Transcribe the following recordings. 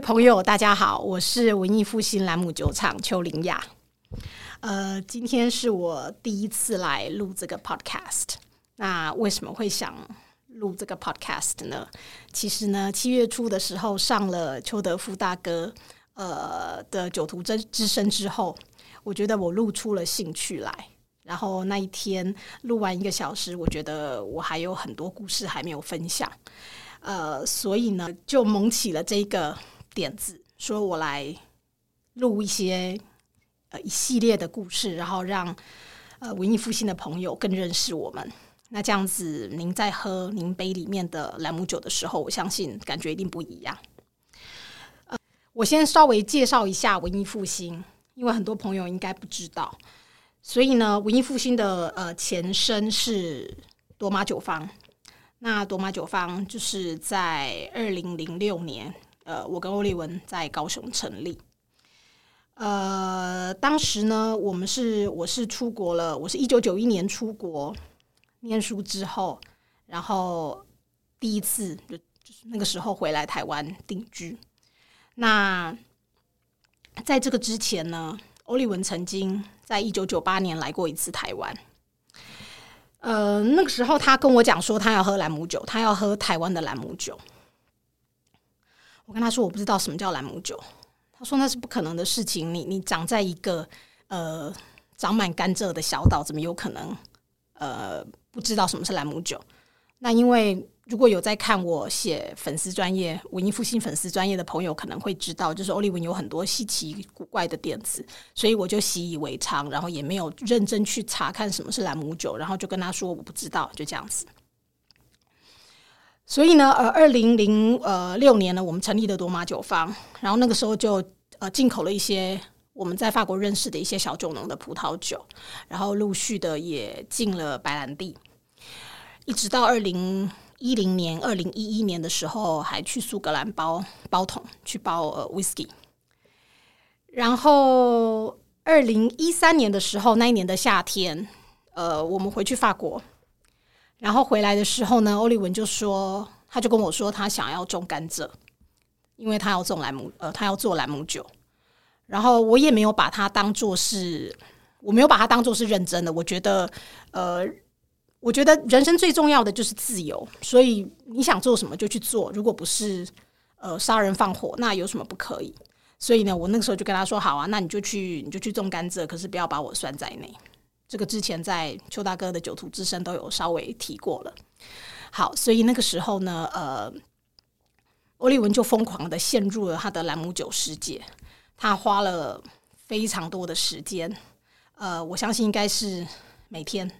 朋友，大家好，我是文艺复兴兰姆酒厂邱林雅。呃，今天是我第一次来录这个 podcast。那为什么会想录这个 podcast 呢？其实呢，七月初的时候上了邱德夫大哥呃的酒徒之之声之后，我觉得我录出了兴趣来。然后那一天录完一个小时，我觉得我还有很多故事还没有分享。呃，所以呢，就萌起了这个点子，说我来录一些呃一系列的故事，然后让呃文艺复兴的朋友更认识我们。那这样子，您在喝您杯里面的兰姆酒的时候，我相信感觉一定不一样。呃，我先稍微介绍一下文艺复兴，因为很多朋友应该不知道，所以呢，文艺复兴的呃前身是多玛酒坊。那多玛酒坊就是在二零零六年，呃，我跟欧丽文在高雄成立。呃，当时呢，我们是我是出国了，我是一九九一年出国念书之后，然后第一次就就是那个时候回来台湾定居。那在这个之前呢，欧丽文曾经在一九九八年来过一次台湾。呃，那个时候他跟我讲说，他要喝兰姆酒，他要喝台湾的兰姆酒。我跟他说，我不知道什么叫兰姆酒。他说那是不可能的事情。你你长在一个呃长满甘蔗的小岛，怎么有可能呃不知道什么是兰姆酒？那因为。如果有在看我写粉丝专业文艺复兴粉丝专业的朋友，可能会知道，就是欧利文有很多稀奇古怪的点子，所以我就习以为常，然后也没有认真去查看什么是兰姆酒，然后就跟他说我不知道，就这样子。所以呢，呃，二零零呃六年呢，我们成立的多玛酒坊，然后那个时候就呃进口了一些我们在法国认识的一些小酒农的葡萄酒，然后陆续的也进了白兰地，一直到二零。一零年、二零一一年的时候，还去苏格兰包包桶去包呃 whisky。然后二零一三年的时候，那一年的夏天，呃，我们回去法国，然后回来的时候呢，欧利文就说，他就跟我说，他想要种甘蔗，因为他要种兰姆，呃，他要做兰姆酒。然后我也没有把它当做是，我没有把它当做是认真的，我觉得，呃。我觉得人生最重要的就是自由，所以你想做什么就去做。如果不是呃杀人放火，那有什么不可以？所以呢，我那个时候就跟他说：“好啊，那你就去，你就去种甘蔗，可是不要把我算在内。”这个之前在邱大哥的酒徒之声都有稍微提过了。好，所以那个时候呢，呃，欧利文就疯狂的陷入了他的兰姆酒世界。他花了非常多的时间，呃，我相信应该是每天。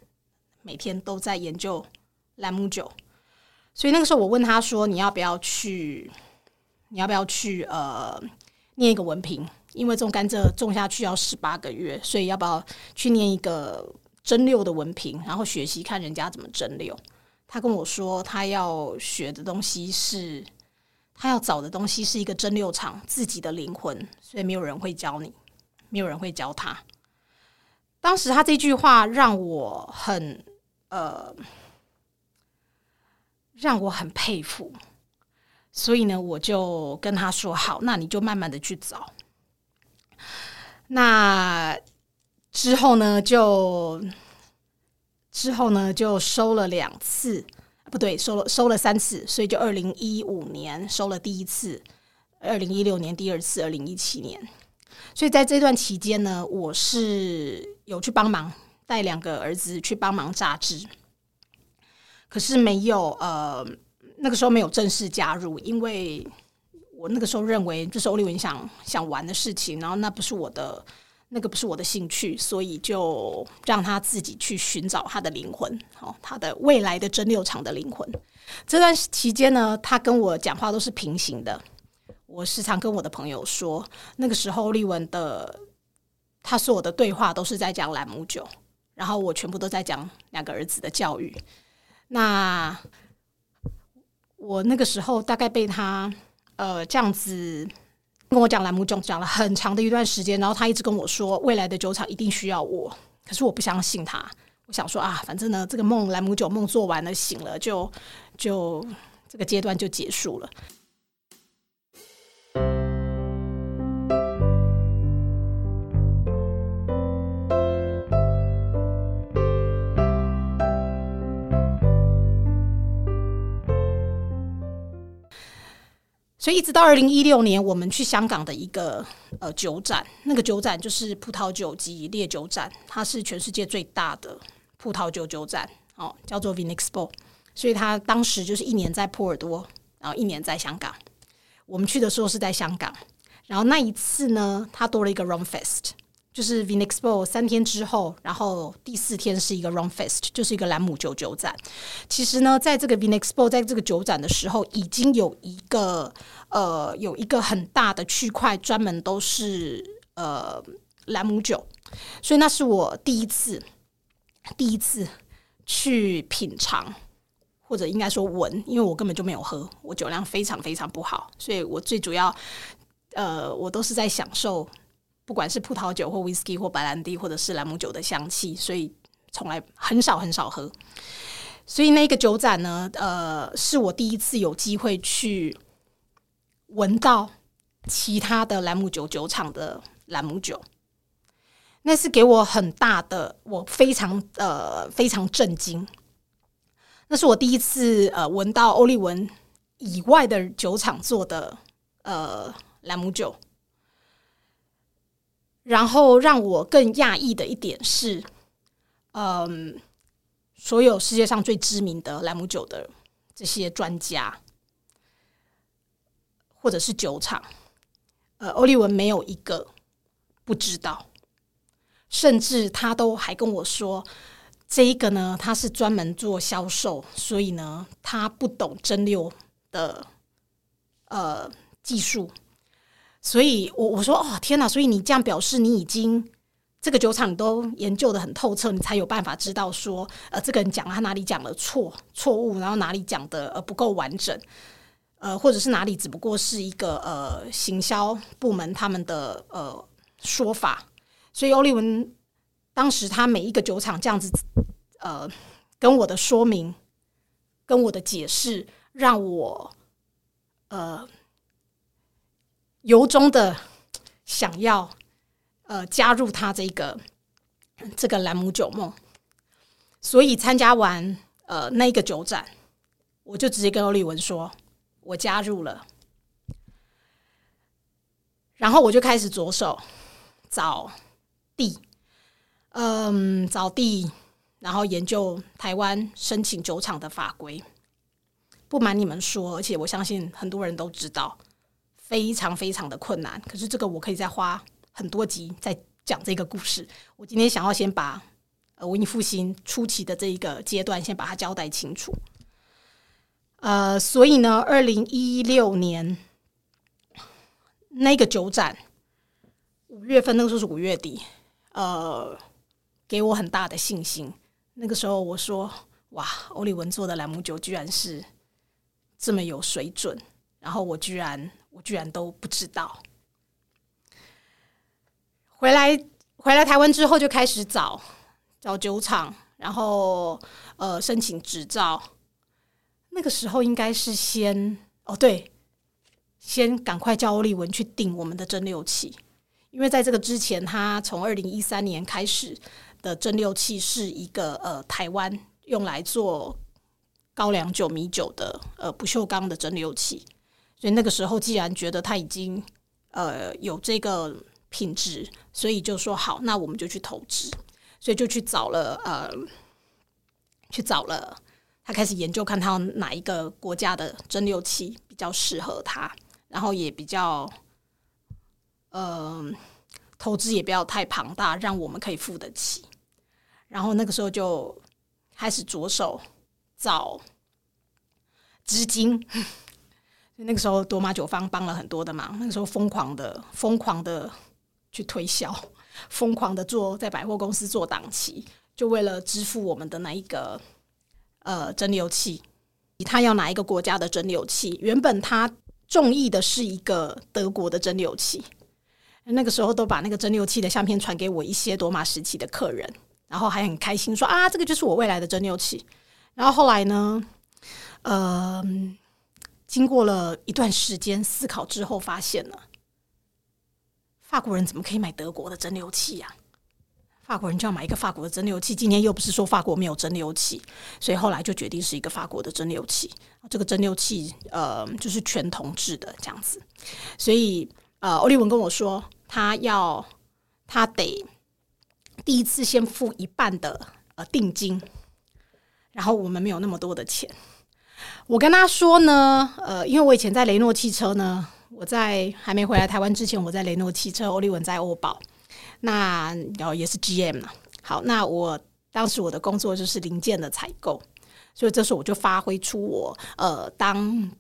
每天都在研究兰姆酒，所以那个时候我问他说：“你要不要去？你要不要去？呃，念一个文凭？因为种甘蔗种下去要十八个月，所以要不要去念一个蒸馏的文凭，然后学习看人家怎么蒸馏？”他跟我说，他要学的东西是，他要找的东西是一个蒸馏厂自己的灵魂，所以没有人会教你，没有人会教他。当时他这句话让我很。呃，让我很佩服，所以呢，我就跟他说：“好，那你就慢慢的去找。”那之后呢，就之后呢，就收了两次，不对，收了收了三次，所以就二零一五年收了第一次，二零一六年第二次，二零一七年，所以在这段期间呢，我是有去帮忙。带两个儿子去帮忙榨汁，可是没有呃，那个时候没有正式加入，因为我那个时候认为这是欧丽文想想玩的事情，然后那不是我的那个不是我的兴趣，所以就让他自己去寻找他的灵魂，哦，他的未来的蒸馏厂的灵魂。这段期间呢，他跟我讲话都是平行的。我时常跟我的朋友说，那个时候欧丽文的他说我的对话都是在讲兰姆酒。然后我全部都在讲两个儿子的教育。那我那个时候大概被他呃这样子跟我讲兰姆酒讲了很长的一段时间，然后他一直跟我说未来的酒厂一定需要我，可是我不相信他。我想说啊，反正呢这个梦兰姆酒梦做完了醒了就就这个阶段就结束了。所以一直到二零一六年，我们去香港的一个呃酒展，那个酒展就是葡萄酒及烈酒展，它是全世界最大的葡萄酒酒展，哦，叫做 Vinexpo。所以它当时就是一年在波尔多，然后一年在香港。我们去的时候是在香港，然后那一次呢，它多了一个 Rum Fest。就是 Vinexpo 三天之后，然后第四天是一个 Rum Fest，就是一个兰姆酒酒展。其实呢，在这个 Vinexpo 在这个酒展的时候，已经有一个呃有一个很大的区块专门都是呃兰姆酒，所以那是我第一次第一次去品尝，或者应该说闻，因为我根本就没有喝，我酒量非常非常不好，所以我最主要呃我都是在享受。不管是葡萄酒或 whisky 或白兰地，或者是兰姆酒的香气，所以从来很少很少喝。所以那个酒展呢，呃，是我第一次有机会去闻到其他的兰姆酒酒厂的兰姆酒，那是给我很大的，我非常呃非常震惊。那是我第一次呃闻到欧利文以外的酒厂做的呃兰姆酒。然后让我更讶异的一点是，嗯，所有世界上最知名的兰姆酒的这些专家，或者是酒厂，呃，欧利文没有一个不知道，甚至他都还跟我说，这一个呢，他是专门做销售，所以呢，他不懂蒸馏的呃技术。所以，我我说哦，天哪！所以你这样表示，你已经这个酒厂都研究的很透彻，你才有办法知道说，呃，这个人讲他哪里讲了错错误，然后哪里讲的呃不够完整，呃，或者是哪里只不过是一个呃行销部门他们的呃说法。所以欧利文当时他每一个酒厂这样子呃跟我的说明，跟我的解释，让我呃。由衷的想要呃加入他这个这个兰姆酒梦，所以参加完呃那个酒展，我就直接跟欧丽文说，我加入了，然后我就开始着手找地，嗯，找地，然后研究台湾申请酒厂的法规。不瞒你们说，而且我相信很多人都知道。非常非常的困难，可是这个我可以再花很多集再讲这个故事。我今天想要先把呃文艺复兴初期的这一个阶段先把它交代清楚。呃，所以呢，二零一六年那个酒展五月份，那个时候是五月底，呃，给我很大的信心。那个时候我说：“哇，欧利文做的兰姆酒居然是这么有水准。”然后我居然。我居然都不知道。回来回来台湾之后，就开始找找酒厂，然后呃申请执照。那个时候应该是先哦对，先赶快叫欧利文去订我们的蒸馏器，因为在这个之前，他从二零一三年开始的蒸馏器是一个呃台湾用来做高粱酒、米酒的呃不锈钢的蒸馏器。所以那个时候，既然觉得他已经呃有这个品质，所以就说好，那我们就去投资，所以就去找了呃，去找了他开始研究，看他哪一个国家的蒸馏器比较适合他，然后也比较呃投资也不要太庞大，让我们可以付得起。然后那个时候就开始着手找资金。那个时候，多玛酒坊帮了很多的忙。那个时候，疯狂的、疯狂的去推销，疯狂的做在百货公司做档期，就为了支付我们的那一个呃蒸馏器。他要哪一个国家的蒸馏器？原本他中意的是一个德国的蒸馏器。那个时候，都把那个蒸馏器的相片传给我一些多玛时期的客人，然后还很开心说：“啊，这个就是我未来的蒸馏器。”然后后来呢，呃。经过了一段时间思考之后，发现了法国人怎么可以买德国的蒸馏器呀？法国人就要买一个法国的蒸馏器。今天又不是说法国没有蒸馏器，所以后来就决定是一个法国的蒸馏器。这个蒸馏器呃，就是全铜制的这样子。所以呃，欧利文跟我说，他要他得第一次先付一半的呃定金，然后我们没有那么多的钱。我跟他说呢，呃，因为我以前在雷诺汽车呢，我在还没回来台湾之前，我在雷诺汽车，欧利文在欧宝。那然后也是 GM 嘛，好，那我当时我的工作就是零件的采购，所以这时候我就发挥出我呃当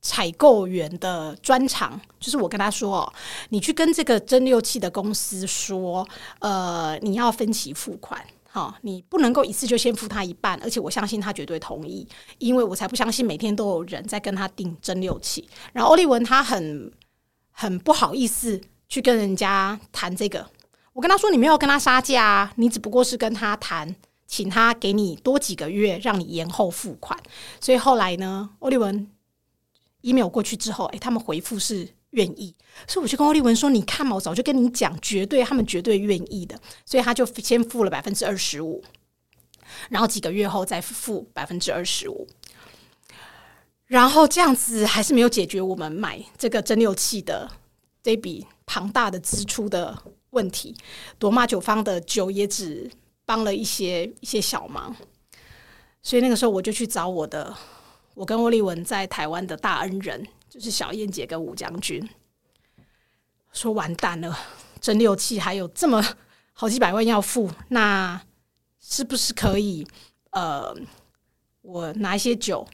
采购员的专长，就是我跟他说哦，你去跟这个蒸馏器的公司说，呃，你要分期付款，哦，你不能够一次就先付他一半，而且我相信他绝对同意，因为我才不相信每天都有人在跟他订蒸馏器，然后欧利文他很很不好意思去跟人家谈这个。我跟他说：“你没有跟他杀价啊，你只不过是跟他谈，请他给你多几个月，让你延后付款。”所以后来呢，欧利文 email 过去之后，哎，他们回复是愿意，所以我就跟欧利文说：“你看嘛，我早就跟你讲，绝对他们绝对愿意的。”所以他就先付了百分之二十五，然后几个月后再付百分之二十五，然后这样子还是没有解决我们买这个蒸馏器的这笔庞大的支出的。问题，朵玛酒坊的酒也只帮了一些一些小忙，所以那个时候我就去找我的，我跟欧丽文在台湾的大恩人，就是小燕姐跟武将军，说完蛋了，蒸馏器还有这么好几百万要付，那是不是可以？呃，我拿一些酒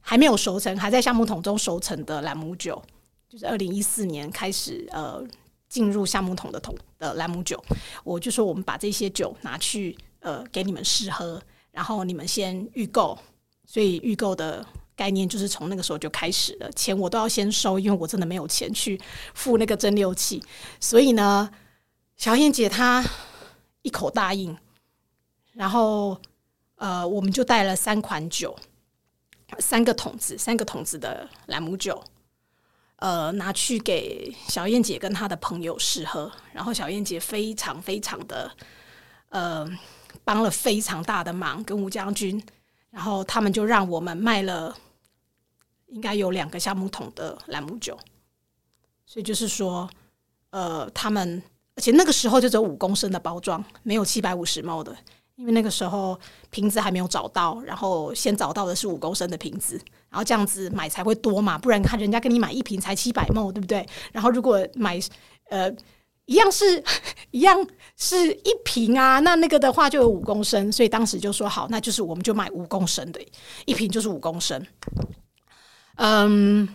还没有熟成，还在橡木桶中熟成的兰姆酒，就是二零一四年开始，呃。进入橡木桶的桶的兰姆酒，我就说我们把这些酒拿去呃给你们试喝，然后你们先预购，所以预购的概念就是从那个时候就开始了，钱我都要先收，因为我真的没有钱去付那个蒸馏器，所以呢，小燕姐她一口答应，然后呃我们就带了三款酒，三个桶子，三个桶子的兰姆酒。呃，拿去给小燕姐跟她的朋友试喝，然后小燕姐非常非常的呃，帮了非常大的忙，跟吴将军，然后他们就让我们卖了应该有两个橡木桶的兰姆酒，所以就是说，呃，他们而且那个时候就只有五公升的包装，没有七百五十毛的。因为那个时候瓶子还没有找到，然后先找到的是五公升的瓶子，然后这样子买才会多嘛，不然看人家跟你买一瓶才七百沫，对不对？然后如果买呃一样是 一样是一瓶啊，那那个的话就有五公升，所以当时就说好，那就是我们就买五公升的，一瓶就是五公升。嗯，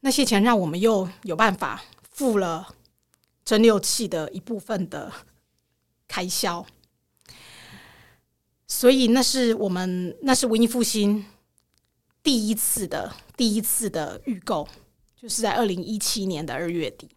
那些钱让我们又有办法付了蒸馏器的一部分的开销。所以那是我们那是文艺复兴第一次的第一次的预购，就是在二零一七年的二月底。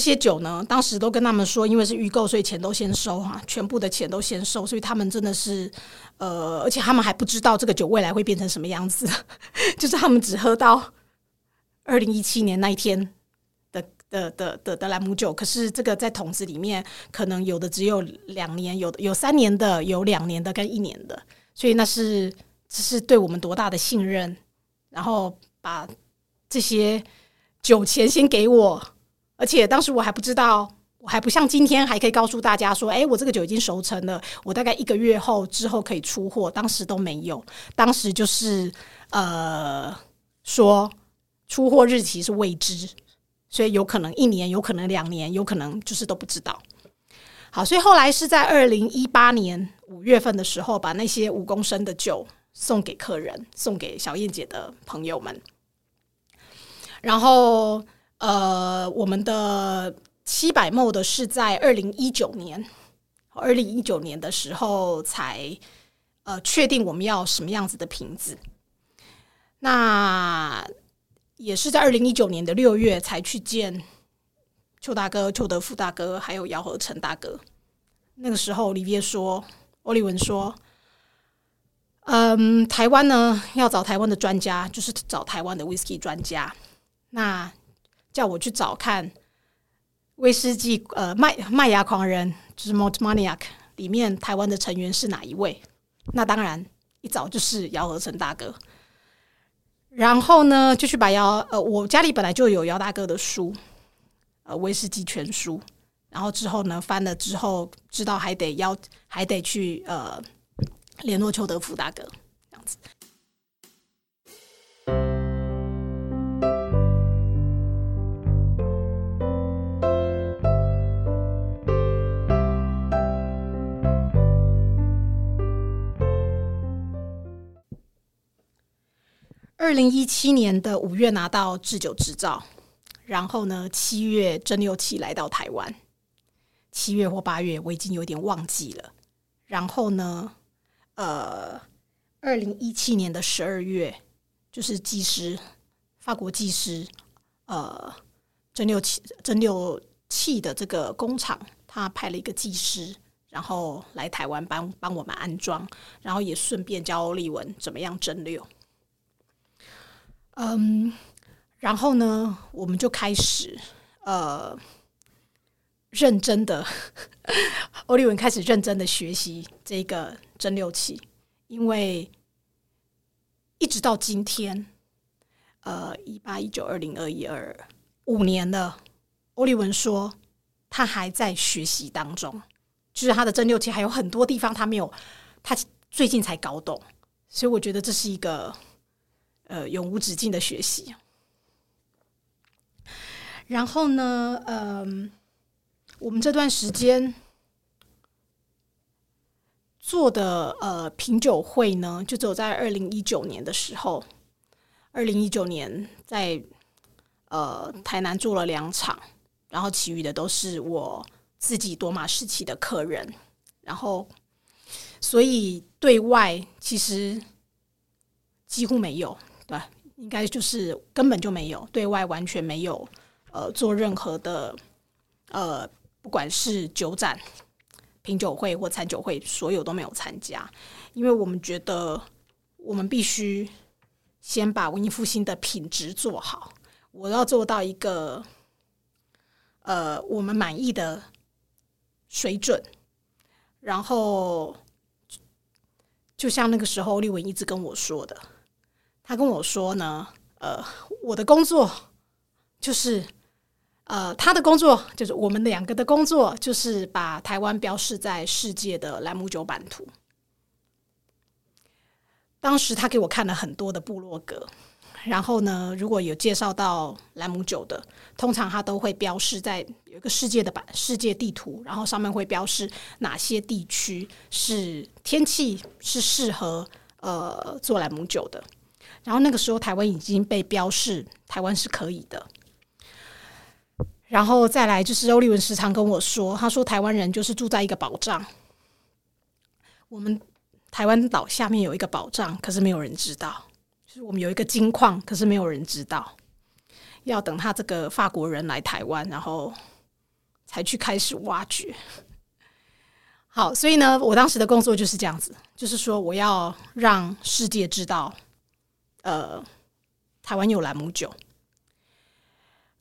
这些酒呢，当时都跟他们说，因为是预购，所以钱都先收哈，全部的钱都先收，所以他们真的是，呃，而且他们还不知道这个酒未来会变成什么样子，就是他们只喝到二零一七年那一天的的的的的兰姆酒，可是这个在桶子里面，可能有的只有两年，有的有三年的，有两年的跟一年的，所以那是这是对我们多大的信任，然后把这些酒钱先给我。而且当时我还不知道，我还不像今天还可以告诉大家说，哎，我这个酒已经熟成了，我大概一个月后之后可以出货。当时都没有，当时就是呃说出货日期是未知，所以有可能一年，有可能两年，有可能就是都不知道。好，所以后来是在二零一八年五月份的时候，把那些五公升的酒送给客人，送给小燕姐的朋友们，然后。呃，我们的七百亩的是在二零一九年，二零一九年的时候才呃确定我们要什么样子的瓶子。那也是在二零一九年的六月才去见邱大哥、邱德福大哥，还有姚和成大哥。那个时候，李别说，欧利文说，嗯，台湾呢要找台湾的专家，就是找台湾的 whisky 专家。那叫我去找看威士忌，呃，麦麦芽狂人就是 Malt Maniac 里面台湾的成员是哪一位？那当然一找就是姚和成大哥。然后呢，就去把姚呃，我家里本来就有姚大哥的书，呃，威士忌全书。然后之后呢，翻了之后知道还得要还得去呃联络邱德福大哥这样子。二零一七年的五月拿到制酒执照，然后呢，七月蒸馏器来到台湾。七月或八月，我已经有点忘记了。然后呢，呃，二零一七年的十二月，就是技师，法国技师，呃，蒸馏器蒸馏器的这个工厂，他派了一个技师，然后来台湾帮帮我们安装，然后也顺便教欧丽文怎么样蒸馏。嗯，然后呢，我们就开始呃。认真的，欧利文开始认真的学习这个蒸馏器，因为一直到今天，呃，一八一九二零二一二五年了，欧利文说他还在学习当中，就是他的蒸馏器还有很多地方他没有，他最近才搞懂，所以我觉得这是一个呃永无止境的学习。然后呢，嗯。我们这段时间做的呃品酒会呢，就只有在二零一九年的时候，二零一九年在呃台南做了两场，然后其余的都是我自己多马时期的客人，然后所以对外其实几乎没有，对，应该就是根本就没有对外完全没有呃做任何的呃。不管是酒展、品酒会或餐酒会，所有都没有参加，因为我们觉得我们必须先把文艺复兴的品质做好，我要做到一个呃我们满意的水准。然后，就像那个时候，立文一直跟我说的，他跟我说呢，呃，我的工作就是。呃，他的工作就是我们两个的工作，就是把台湾标示在世界的兰姆酒版图。当时他给我看了很多的部落格，然后呢，如果有介绍到兰姆酒的，通常他都会标示在有一个世界的版世界地图，然后上面会标示哪些地区是天气是适合呃做兰姆酒的。然后那个时候，台湾已经被标示台湾是可以的。然后再来就是欧利文时常跟我说，他说台湾人就是住在一个宝藏，我们台湾岛下面有一个宝藏，可是没有人知道，就是我们有一个金矿，可是没有人知道，要等他这个法国人来台湾，然后才去开始挖掘。好，所以呢，我当时的工作就是这样子，就是说我要让世界知道，呃，台湾有兰姆酒。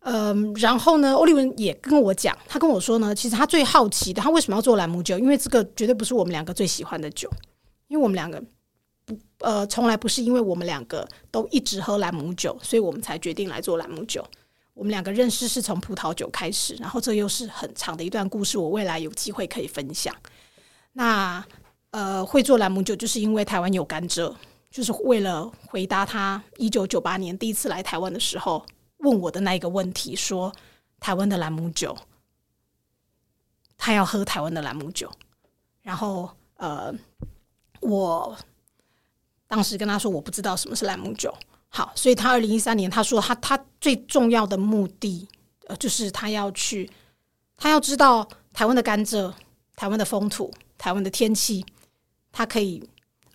嗯，然后呢，欧利文也跟我讲，他跟我说呢，其实他最好奇的，他为什么要做兰姆酒？因为这个绝对不是我们两个最喜欢的酒，因为我们两个不呃，从来不是因为我们两个都一直喝兰姆酒，所以我们才决定来做兰姆酒。我们两个认识是从葡萄酒开始，然后这又是很长的一段故事，我未来有机会可以分享。那呃，会做兰姆酒，就是因为台湾有甘蔗，就是为了回答他一九九八年第一次来台湾的时候。问我的那一个问题，说台湾的兰姆酒，他要喝台湾的兰姆酒，然后呃，我当时跟他说我不知道什么是兰姆酒，好，所以他二零一三年他说他他最重要的目的，呃，就是他要去，他要知道台湾的甘蔗、台湾的风土、台湾的天气，他可以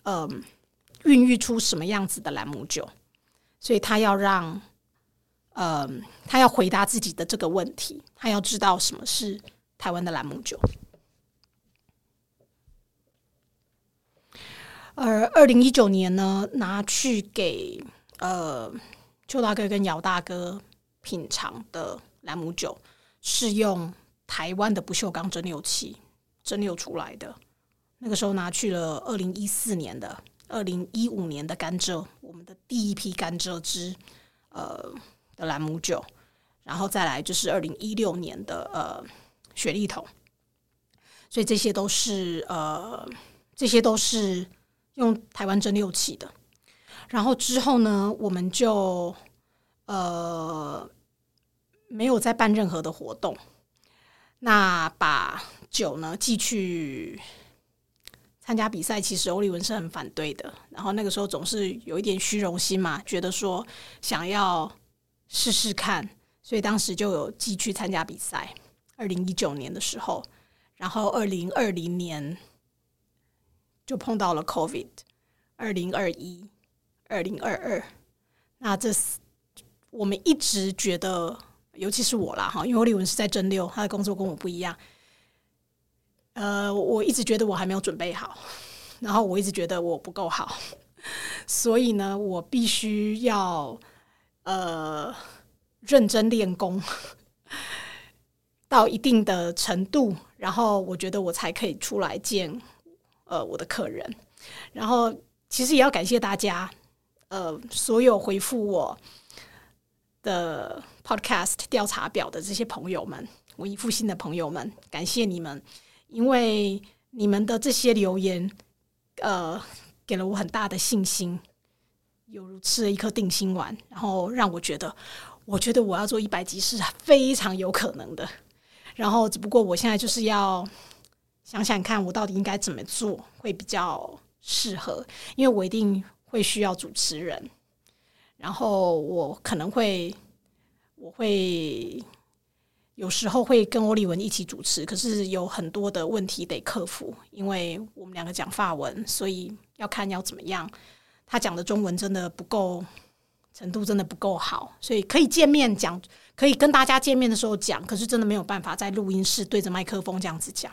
嗯孕育出什么样子的兰姆酒，所以他要让。呃，他要回答自己的这个问题，他要知道什么是台湾的兰姆酒。而二零一九年呢，拿去给呃邱大哥跟姚大哥品尝的兰姆酒，是用台湾的不锈钢蒸馏器蒸馏出来的。那个时候拿去了二零一四年的、二零一五年的甘蔗，我们的第一批甘蔗汁呃的兰姆酒，然后再来就是二零一六年的呃雪莉桶，所以这些都是呃这些都是。用台湾蒸馏器的，然后之后呢，我们就呃没有再办任何的活动。那把酒呢寄去参加比赛，其实欧利文是很反对的。然后那个时候总是有一点虚荣心嘛，觉得说想要试试看，所以当时就有继去参加比赛。二零一九年的时候，然后二零二零年。就碰到了 COVID，二零二一、二零二二，那这我们一直觉得，尤其是我啦哈，因为欧立文是在蒸馏，他的工作跟我不一样。呃，我一直觉得我还没有准备好，然后我一直觉得我不够好，所以呢，我必须要呃认真练功到一定的程度，然后我觉得我才可以出来见。呃，我的客人，然后其实也要感谢大家，呃，所有回复我的 Podcast 调查表的这些朋友们，文艺复兴的朋友们，感谢你们，因为你们的这些留言，呃，给了我很大的信心，犹如吃了一颗定心丸，然后让我觉得，我觉得我要做一百集是非常有可能的，然后只不过我现在就是要。想想看，我到底应该怎么做会比较适合？因为我一定会需要主持人，然后我可能会，我会有时候会跟欧丽文一起主持，可是有很多的问题得克服，因为我们两个讲法文，所以要看要怎么样。他讲的中文真的不够，程度真的不够好，所以可以见面讲，可以跟大家见面的时候讲，可是真的没有办法在录音室对着麦克风这样子讲。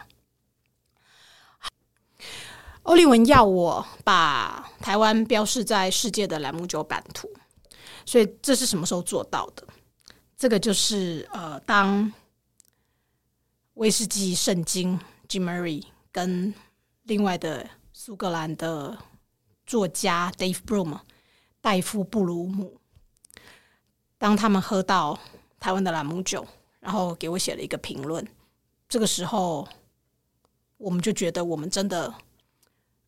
欧利文要我把台湾标示在世界的栏目酒版图，所以这是什么时候做到的？这个就是呃，当威士忌圣经 Jim Murray 跟另外的苏格兰的作家 Dave Broom 戴夫布鲁姆，当他们喝到台湾的兰姆酒，然后给我写了一个评论，这个时候我们就觉得我们真的。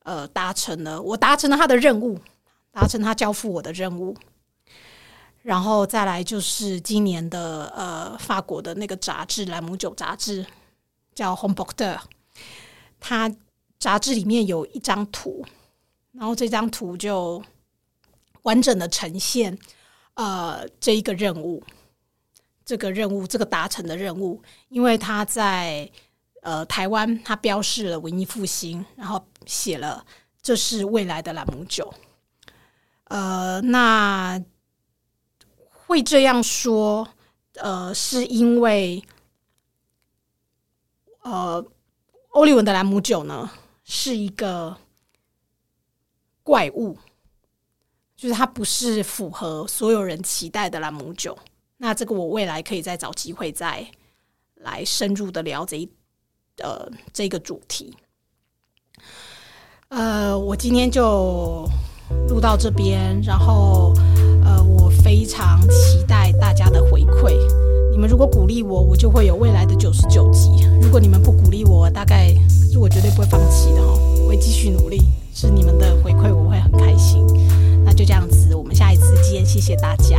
呃，达成了，我达成了他的任务，达成他交付我的任务。然后再来就是今年的呃，法国的那个杂志《兰姆酒》杂志叫《h o m e b o k e 它杂志里面有一张图，然后这张图就完整的呈现呃这一个任务，这个任务，这个达成的任务，因为他在。呃，台湾他标示了文艺复兴，然后写了这是未来的兰姆酒。呃，那会这样说，呃，是因为呃，欧利文的兰姆酒呢是一个怪物，就是它不是符合所有人期待的兰姆酒。那这个我未来可以再找机会再来深入的了解。呃，这个主题，呃，我今天就录到这边，然后，非常期待大家的回馈。你们如果鼓励我，我就会有未来的九十九集；如果你们不鼓励我，大概是我绝对不会放弃的哈，我会继续努力。是你们的回馈，我会很开心。那就这样子，我们下一次见，谢谢大家。